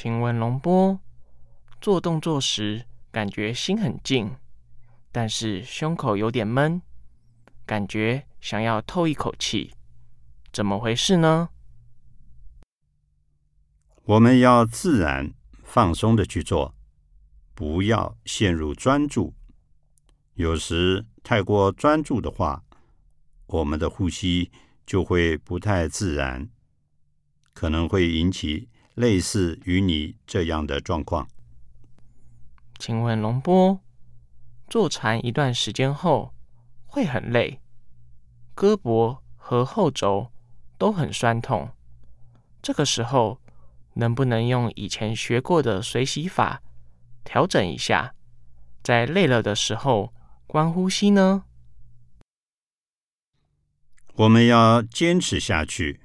请问龙波，做动作时感觉心很静，但是胸口有点闷，感觉想要透一口气，怎么回事呢？我们要自然放松的去做，不要陷入专注。有时太过专注的话，我们的呼吸就会不太自然，可能会引起类似于你这样的状况。请问龙波，坐禅一段时间后会很累，胳膊和后轴都很酸痛，这个时候。能不能用以前学过的随喜法调整一下，在累了的时候观呼吸呢？我们要坚持下去，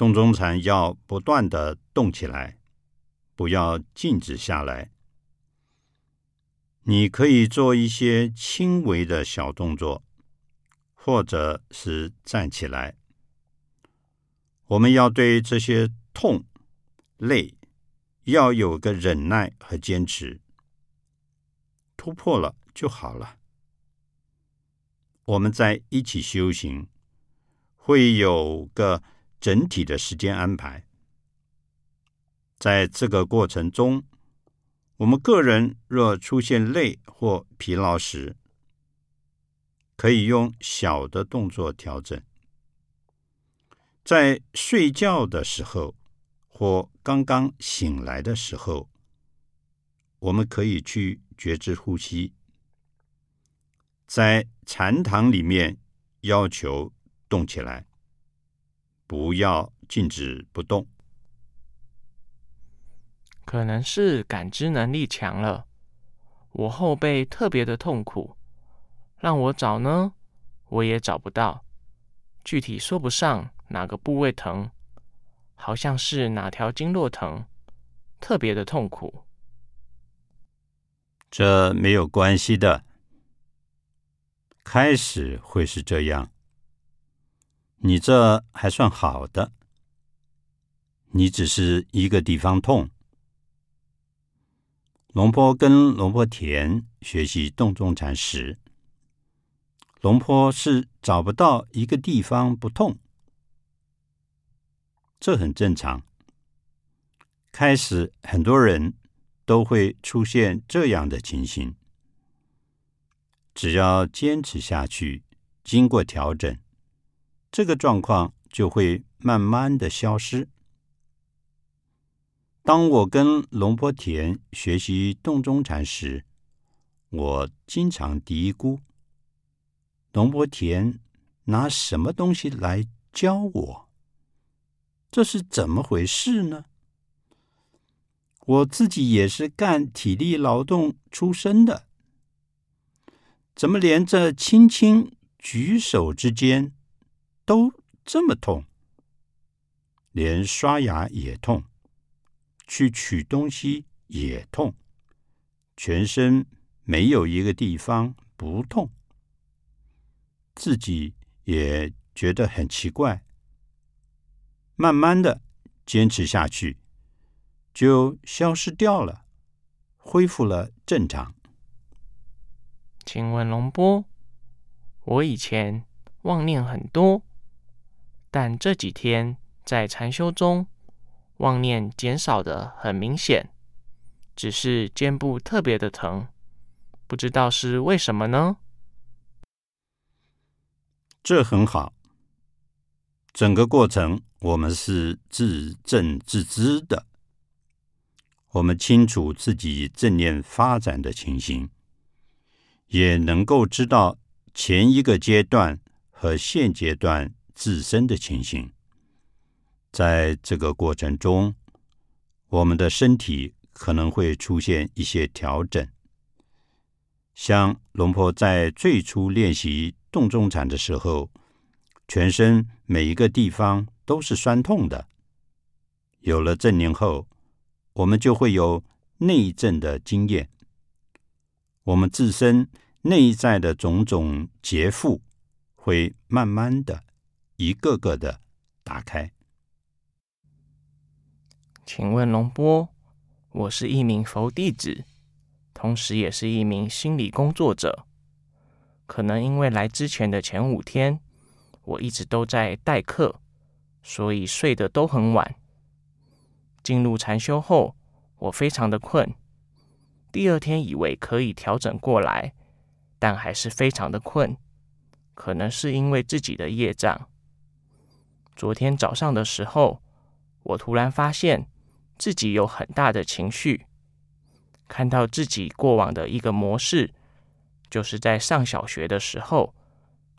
动中禅要不断的动起来，不要静止下来。你可以做一些轻微的小动作，或者是站起来。我们要对这些。痛、累，要有个忍耐和坚持，突破了就好了。我们在一起修行，会有个整体的时间安排。在这个过程中，我们个人若出现累或疲劳时，可以用小的动作调整。在睡觉的时候。或刚刚醒来的时候，我们可以去觉知呼吸。在禅堂里面，要求动起来，不要静止不动。可能是感知能力强了，我后背特别的痛苦，让我找呢，我也找不到，具体说不上哪个部位疼。好像是哪条经络疼，特别的痛苦。这没有关系的，开始会是这样。你这还算好的，你只是一个地方痛。龙坡跟龙坡田学习动中禅时，龙坡是找不到一个地方不痛。这很正常。开始，很多人都会出现这样的情形。只要坚持下去，经过调整，这个状况就会慢慢的消失。当我跟龙波田学习洞中禅时，我经常嘀咕：龙波田拿什么东西来教我？这是怎么回事呢？我自己也是干体力劳动出身的，怎么连这轻轻举手之间都这么痛？连刷牙也痛，去取东西也痛，全身没有一个地方不痛，自己也觉得很奇怪。慢慢的坚持下去，就消失掉了，恢复了正常。请问龙波，我以前妄念很多，但这几天在禅修中，妄念减少的很明显，只是肩部特别的疼，不知道是为什么呢？这很好，整个过程。我们是自正自知的，我们清楚自己正念发展的情形，也能够知道前一个阶段和现阶段自身的情形。在这个过程中，我们的身体可能会出现一些调整，像龙婆在最初练习动中禅的时候，全身每一个地方。都是酸痛的。有了正念后，我们就会有内证的经验。我们自身内在的种种劫缚会慢慢的一个个的打开。请问龙波，我是一名佛弟子，同时也是一名心理工作者。可能因为来之前的前五天，我一直都在代课，所以睡得都很晚。进入禅修后，我非常的困。第二天以为可以调整过来，但还是非常的困。可能是因为自己的业障。昨天早上的时候，我突然发现自己有很大的情绪，看到自己过往的一个模式。就是在上小学的时候，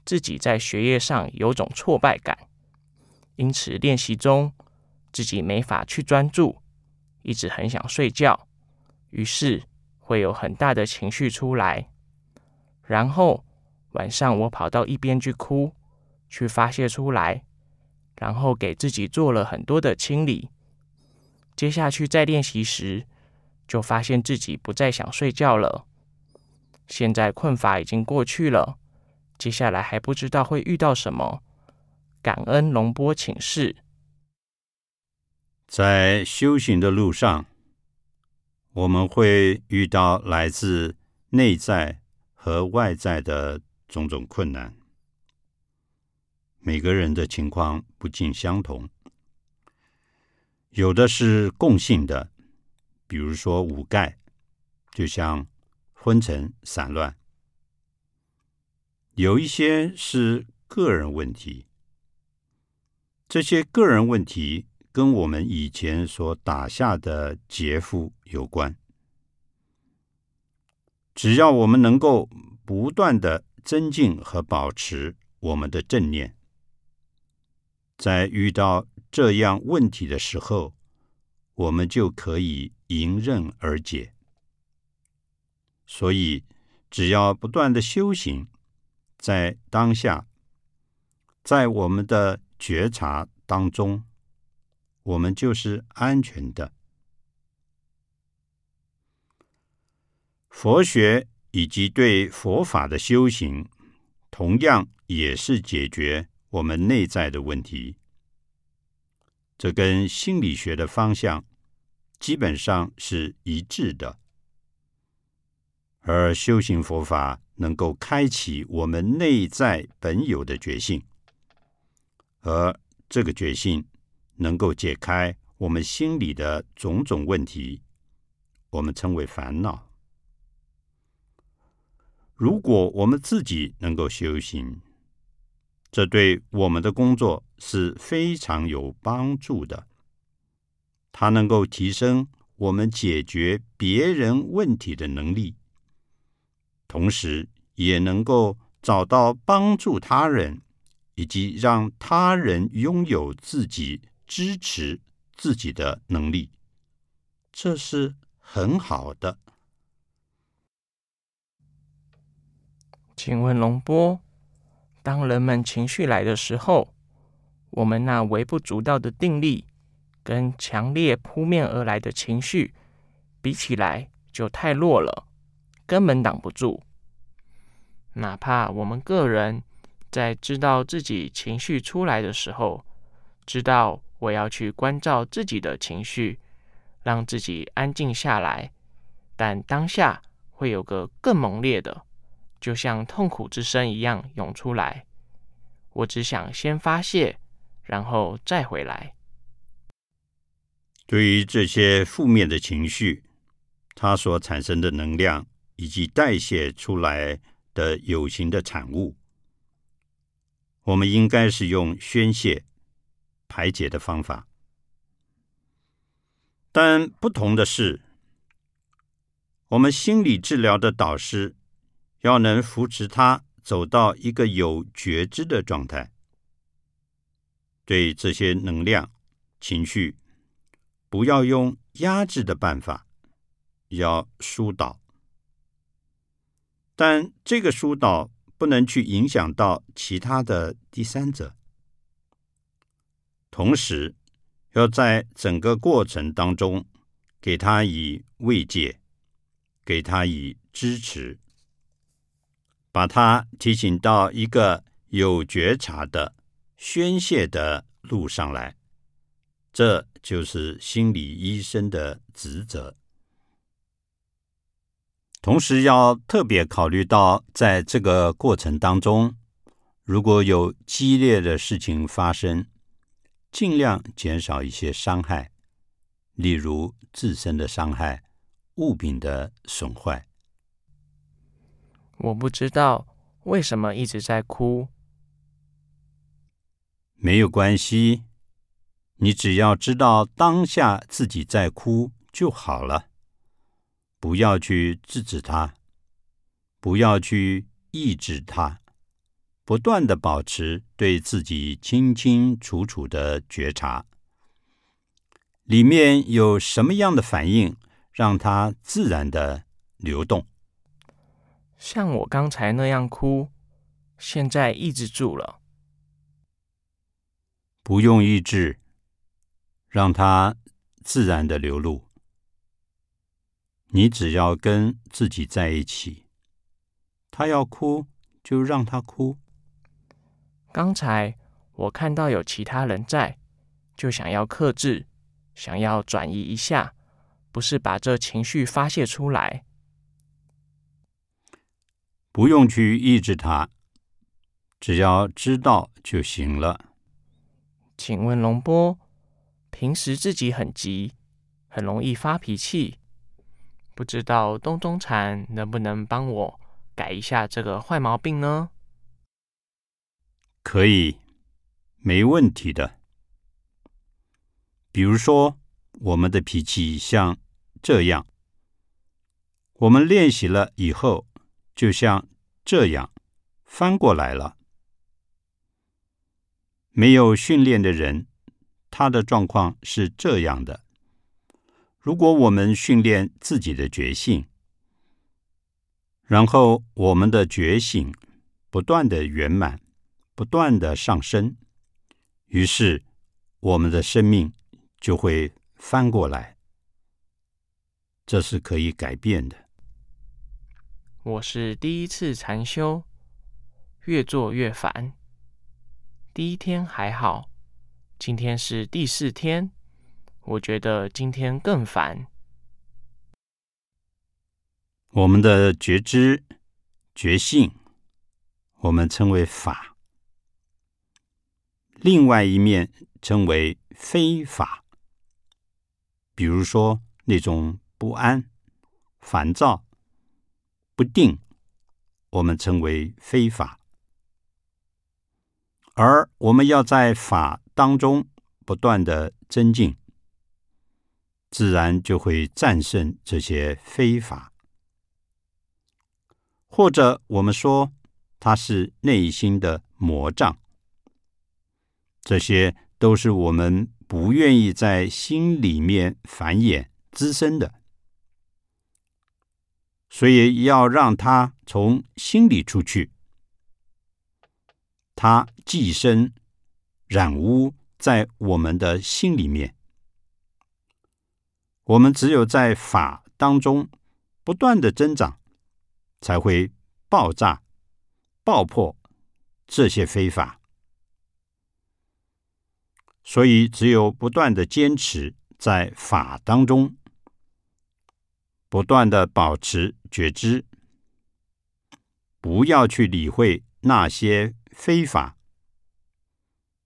自己在学业上有种挫败感，因此练习中自己没法去专注，一直很想睡觉，于是会有很大的情绪出来。然后晚上我跑到一边去哭，去发泄出来，然后给自己做了很多的清理。接下去在练习时，就发现自己不再想睡觉了。现在困乏已经过去了，接下来还不知道会遇到什么。感恩龙波请示。在修行的路上，我们会遇到来自内在和外在的种种困难。每个人的情况不尽相同，有的是共性的，比如说五盖，就像。昏沉散乱，有一些是个人问题。这些个人问题跟我们以前所打下的劫富有关。只要我们能够不断的增进和保持我们的正念，在遇到这样问题的时候，我们就可以迎刃而解。所以，只要不断的修行，在当下，在我们的觉察当中，我们就是安全的。佛学以及对佛法的修行，同样也是解决我们内在的问题。这跟心理学的方向基本上是一致的。而修行佛法能够开启我们内在本有的觉性，而这个觉性能够解开我们心里的种种问题，我们称为烦恼。如果我们自己能够修行，这对我们的工作是非常有帮助的。它能够提升我们解决别人问题的能力。同时，也能够找到帮助他人，以及让他人拥有自己支持自己的能力，这是很好的。请问龙波，当人们情绪来的时候，我们那微不足道的定力，跟强烈扑面而来的情绪比起来，就太弱了。根本挡不住。哪怕我们个人在知道自己情绪出来的时候，知道我要去关照自己的情绪，让自己安静下来，但当下会有个更猛烈的，就像痛苦之声一样涌出来。我只想先发泄，然后再回来。对于这些负面的情绪，它所产生的能量以及代谢出来的有形的产物，我们应该是用宣泄、排解的方法。但不同的是，我们心理治疗的导师要能扶持他走到一个有觉知的状态，对这些能量、情绪。不要用压制的办法，要疏导，但这个疏导不能去影响到其他的第三者。同时，要在整个过程当中给他以慰藉，给他以支持，把他提醒到一个有觉察的宣泄的路上来。这就是心理医生的职责。同时，要特别考虑到，在这个过程当中，如果有激烈的事情发生，尽量减少一些伤害，例如自身的伤害、物品的损坏。我不知道为什么一直在哭。没有关系，你只要知道当下自己在哭就好了。不要去制止他，不要去抑制他，不断的保持对自己清清楚楚的觉察，里面有什么样的反应，让它自然的流动。像我刚才那样哭，现在抑制住了，不用抑制，让它自然的流露。你只要跟自己在一起，他要哭就让他哭。刚才我看到有其他人在，就想要克制，想要转移一下，不是把这情绪发泄出来。不用去抑制它，只要知道就行了。请问龙波，平时自己很急，很容易发脾气。不知道东中禅能不能帮我改一下这个坏毛病呢？可以，没问题的。比如说，我们的脾气像这样，我们练习了以后，就像这样翻过来了。没有训练的人，他的状况是这样的。如果我们训练自己的觉性，然后我们的觉醒不断的圆满，不断的上升，于是我们的生命就会翻过来。这是可以改变的。我是第一次禅修，越做越烦。第一天还好，今天是第四天。我觉得今天更烦。我们的觉知、觉性，我们称为法；另外一面称为非法。比如说那种不安、烦躁、不定，我们称为非法。而我们要在法当中不断的增进。自然就会战胜这些非法，或者我们说它是内心的魔障，这些都是我们不愿意在心里面繁衍滋生的，所以要让它从心里出去，它寄生染污在我们的心里面。我们只有在法当中不断的增长，才会爆炸、爆破这些非法。所以，只有不断的坚持在法当中，不断的保持觉知，不要去理会那些非法，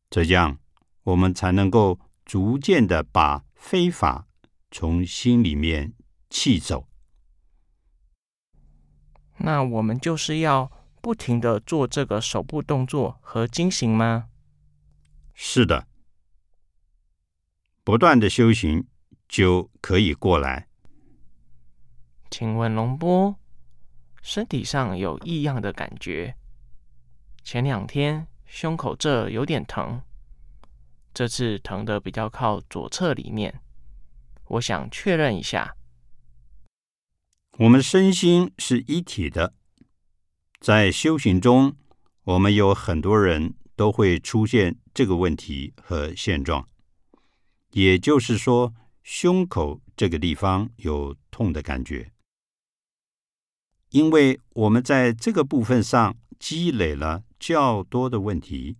这样我们才能够逐渐的把非法。从心里面气走，那我们就是要不停的做这个手部动作和惊醒吗？是的，不断的修行就可以过来。请问龙波，身体上有异样的感觉？前两天胸口这有点疼，这次疼的比较靠左侧里面。我想确认一下，我们身心是一体的。在修行中，我们有很多人都会出现这个问题和现状，也就是说，胸口这个地方有痛的感觉，因为我们在这个部分上积累了较多的问题。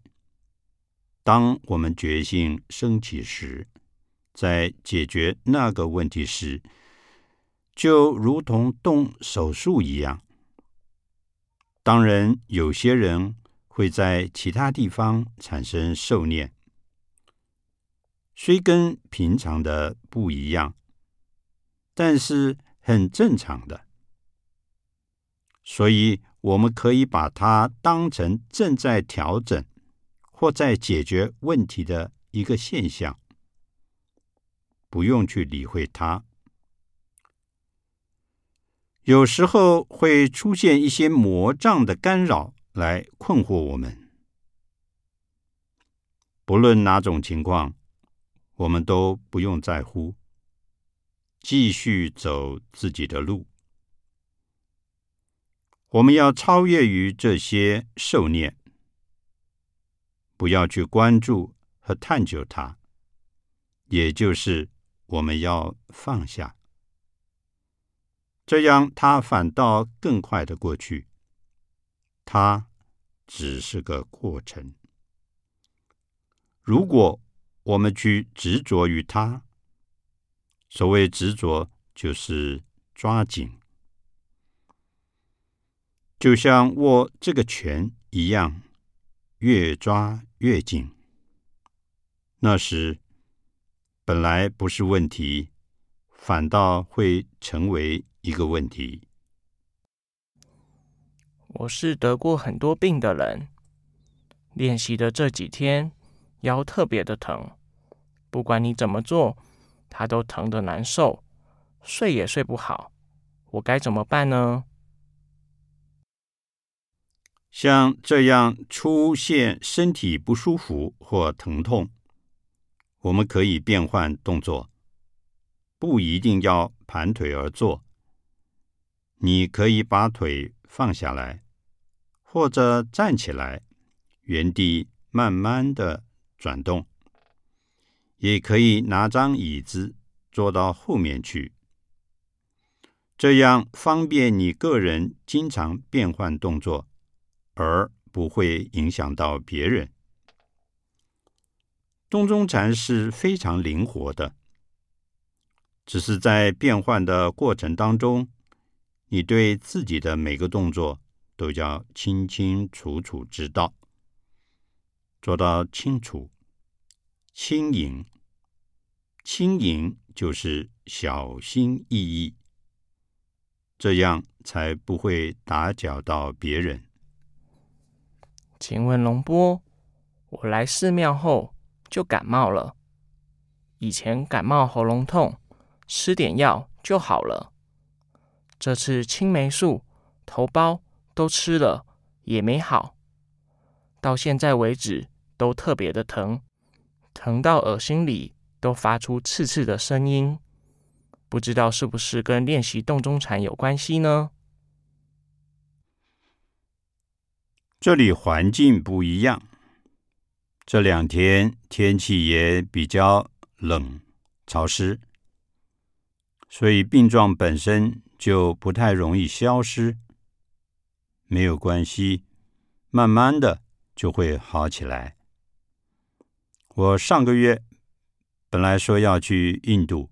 当我们觉性升起时，在解决那个问题时，就如同动手术一样。当然，有些人会在其他地方产生受念，虽跟平常的不一样，但是很正常的。所以，我们可以把它当成正在调整或在解决问题的一个现象，不用去理会它。有时候会出现一些魔障的干扰来困惑我们。不论哪种情况，我们都不用在乎，继续走自己的路。我们要超越于这些受念，不要去关注和探究它，也就是我们要放下。这样，它反倒更快的过去。它只是个过程。如果我们去执着于它，所谓执着就是抓紧，就像握这个拳一样，越抓越紧。那时本来不是问题，反倒会成为。一个问题，我是得过很多病的人，练习的这几天腰特别的疼，不管你怎么做，它都疼的难受，睡也睡不好，我该怎么办呢？像这样出现身体不舒服或疼痛，我们可以变换动作，不一定要盘腿而坐。你可以把腿放下来，或者站起来，原地慢慢的转动。也可以拿张椅子坐到后面去，这样方便你个人经常变换动作，而不会影响到别人。洞中禅是非常灵活的，只是在变换的过程当中。你对自己的每个动作都要清清楚楚知道，做到清楚、轻盈。轻盈就是小心翼翼，这样才不会打搅到别人。请问龙波，我来寺庙后就感冒了，以前感冒喉咙痛，吃点药就好了。这次青霉素、头孢都吃了，也没好。到现在为止都特别的疼，疼到耳心里都发出刺刺的声音。不知道是不是跟练习洞中禅有关系呢？这里环境不一样，这两天天气也比较冷潮湿，所以病状本身。就不太容易消失，没有关系，慢慢的就会好起来。我上个月本来说要去印度，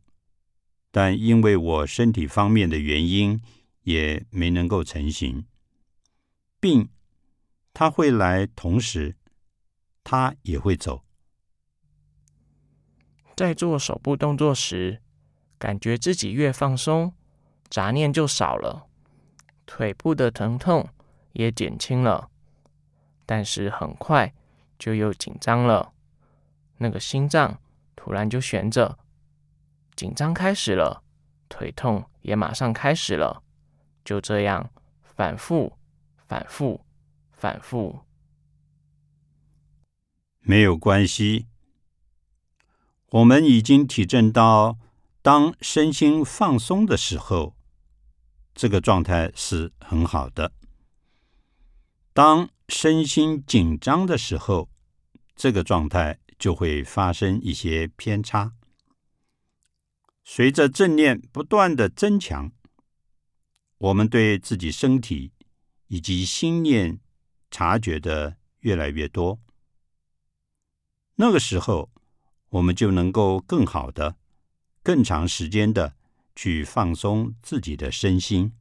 但因为我身体方面的原因，也没能够成行。病他会来，同时他也会走。在做手部动作时，感觉自己越放松。杂念就少了，腿部的疼痛也减轻了，但是很快就又紧张了。那个心脏突然就悬着，紧张开始了，腿痛也马上开始了，就这样反复、反复、反复。没有关系，我们已经体证到，当身心放松的时候。这个状态是很好的。当身心紧张的时候，这个状态就会发生一些偏差。随着正念不断的增强，我们对自己身体以及心念察觉的越来越多。那个时候，我们就能够更好的、更长时间的去放松自己的身心。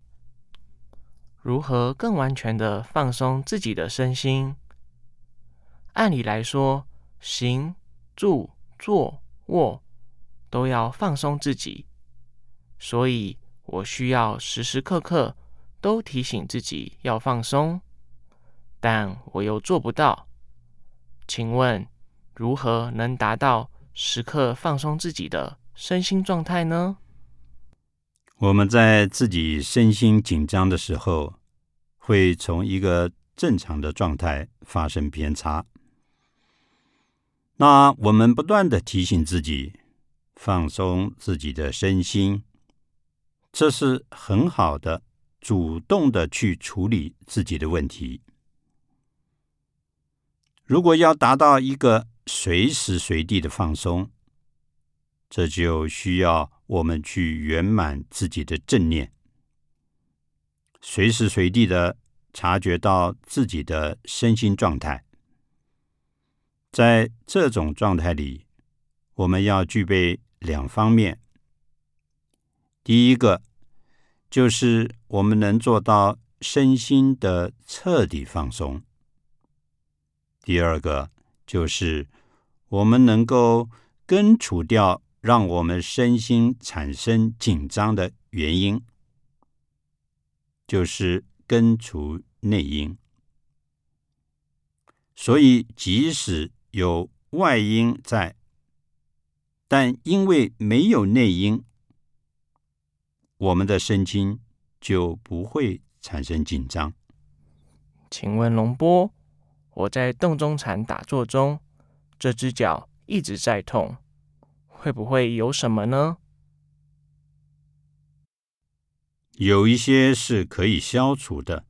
如何更完全的放松自己的身心？按理来说，行、住、坐、卧都要放松自己，所以我需要时时刻刻都提醒自己要放松，但我又做不到。请问，如何能达到时刻放松自己的身心状态呢？我们在自己身心紧张的时候，会从一个正常的状态发生偏差。那我们不断的提醒自己放松自己的身心，这是很好的，主动的去处理自己的问题。如果要达到一个随时随地的放松，这就需要我们去圆满自己的正念，随时随地的察觉到自己的身心状态。在这种状态里，我们要具备两方面。第一个就是我们能做到身心的彻底放松。第二个就是我们能够根除掉让我们身心产生紧张的原因，就是根除内因。所以，即使有外因在，但因为没有内因，我们的身心就不会产生紧张。请问龙波？我在洞中禅打坐中，这只脚一直在痛，会不会有什么呢？有一些是可以消除的。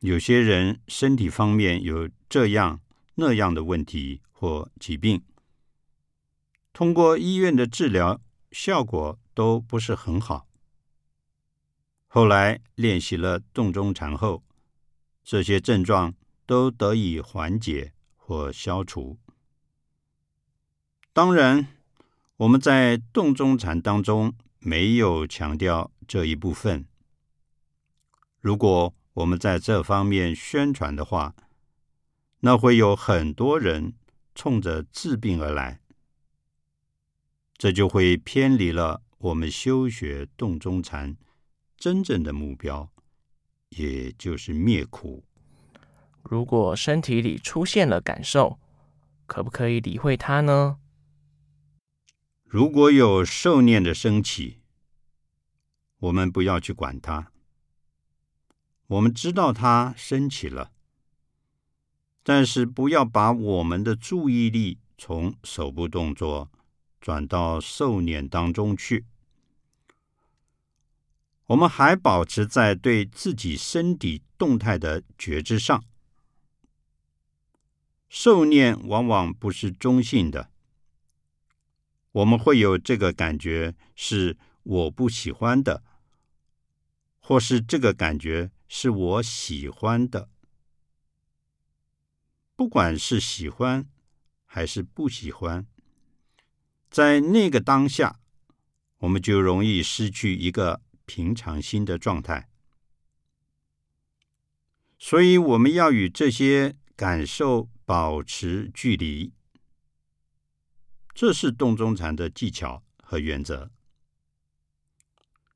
有些人身体方面有这样那样的问题或疾病，通过医院的治疗，效果都不是很好。后来练习了洞中禅后，这些症状。都得以缓解或消除。当然，我们在洞中禅当中没有强调这一部分。如果我们在这方面宣传的话，那会有很多人冲着治病而来，这就会偏离了我们修学洞中禅真正的目标，也就是灭苦。如果身体里出现了感受，可不可以理会它呢？如果有受念的升起，我们不要去管它。我们知道它升起了，但是不要把我们的注意力从手部动作转到受念当中去。我们还保持在对自己身体动态的觉知上。受念往往不是中性的，我们会有这个感觉是我不喜欢的，或是这个感觉是我喜欢的。不管是喜欢还是不喜欢，在那个当下，我们就容易失去一个平常心的状态。所以，我们要与这些感受。保持距离，这是洞中禅的技巧和原则。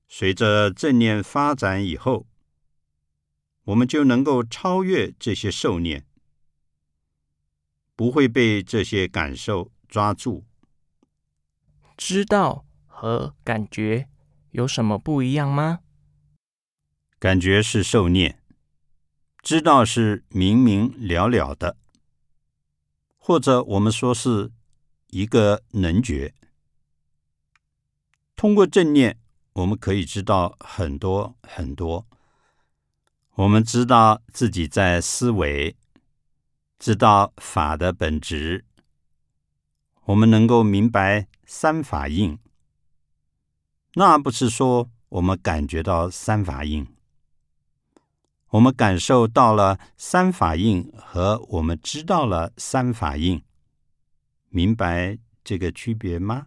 随着正念发展以后，我们就能够超越这些受念，不会被这些感受抓住。知道和感觉有什么不一样吗？感觉是受念，知道是明明了了的。或者我们说是一个能觉，通过正念，我们可以知道很多很多。我们知道自己在思维，知道法的本质，我们能够明白三法印。那不是说我们感觉到三法印。我们感受到了三法印，和我们知道了三法印，明白这个区别吗？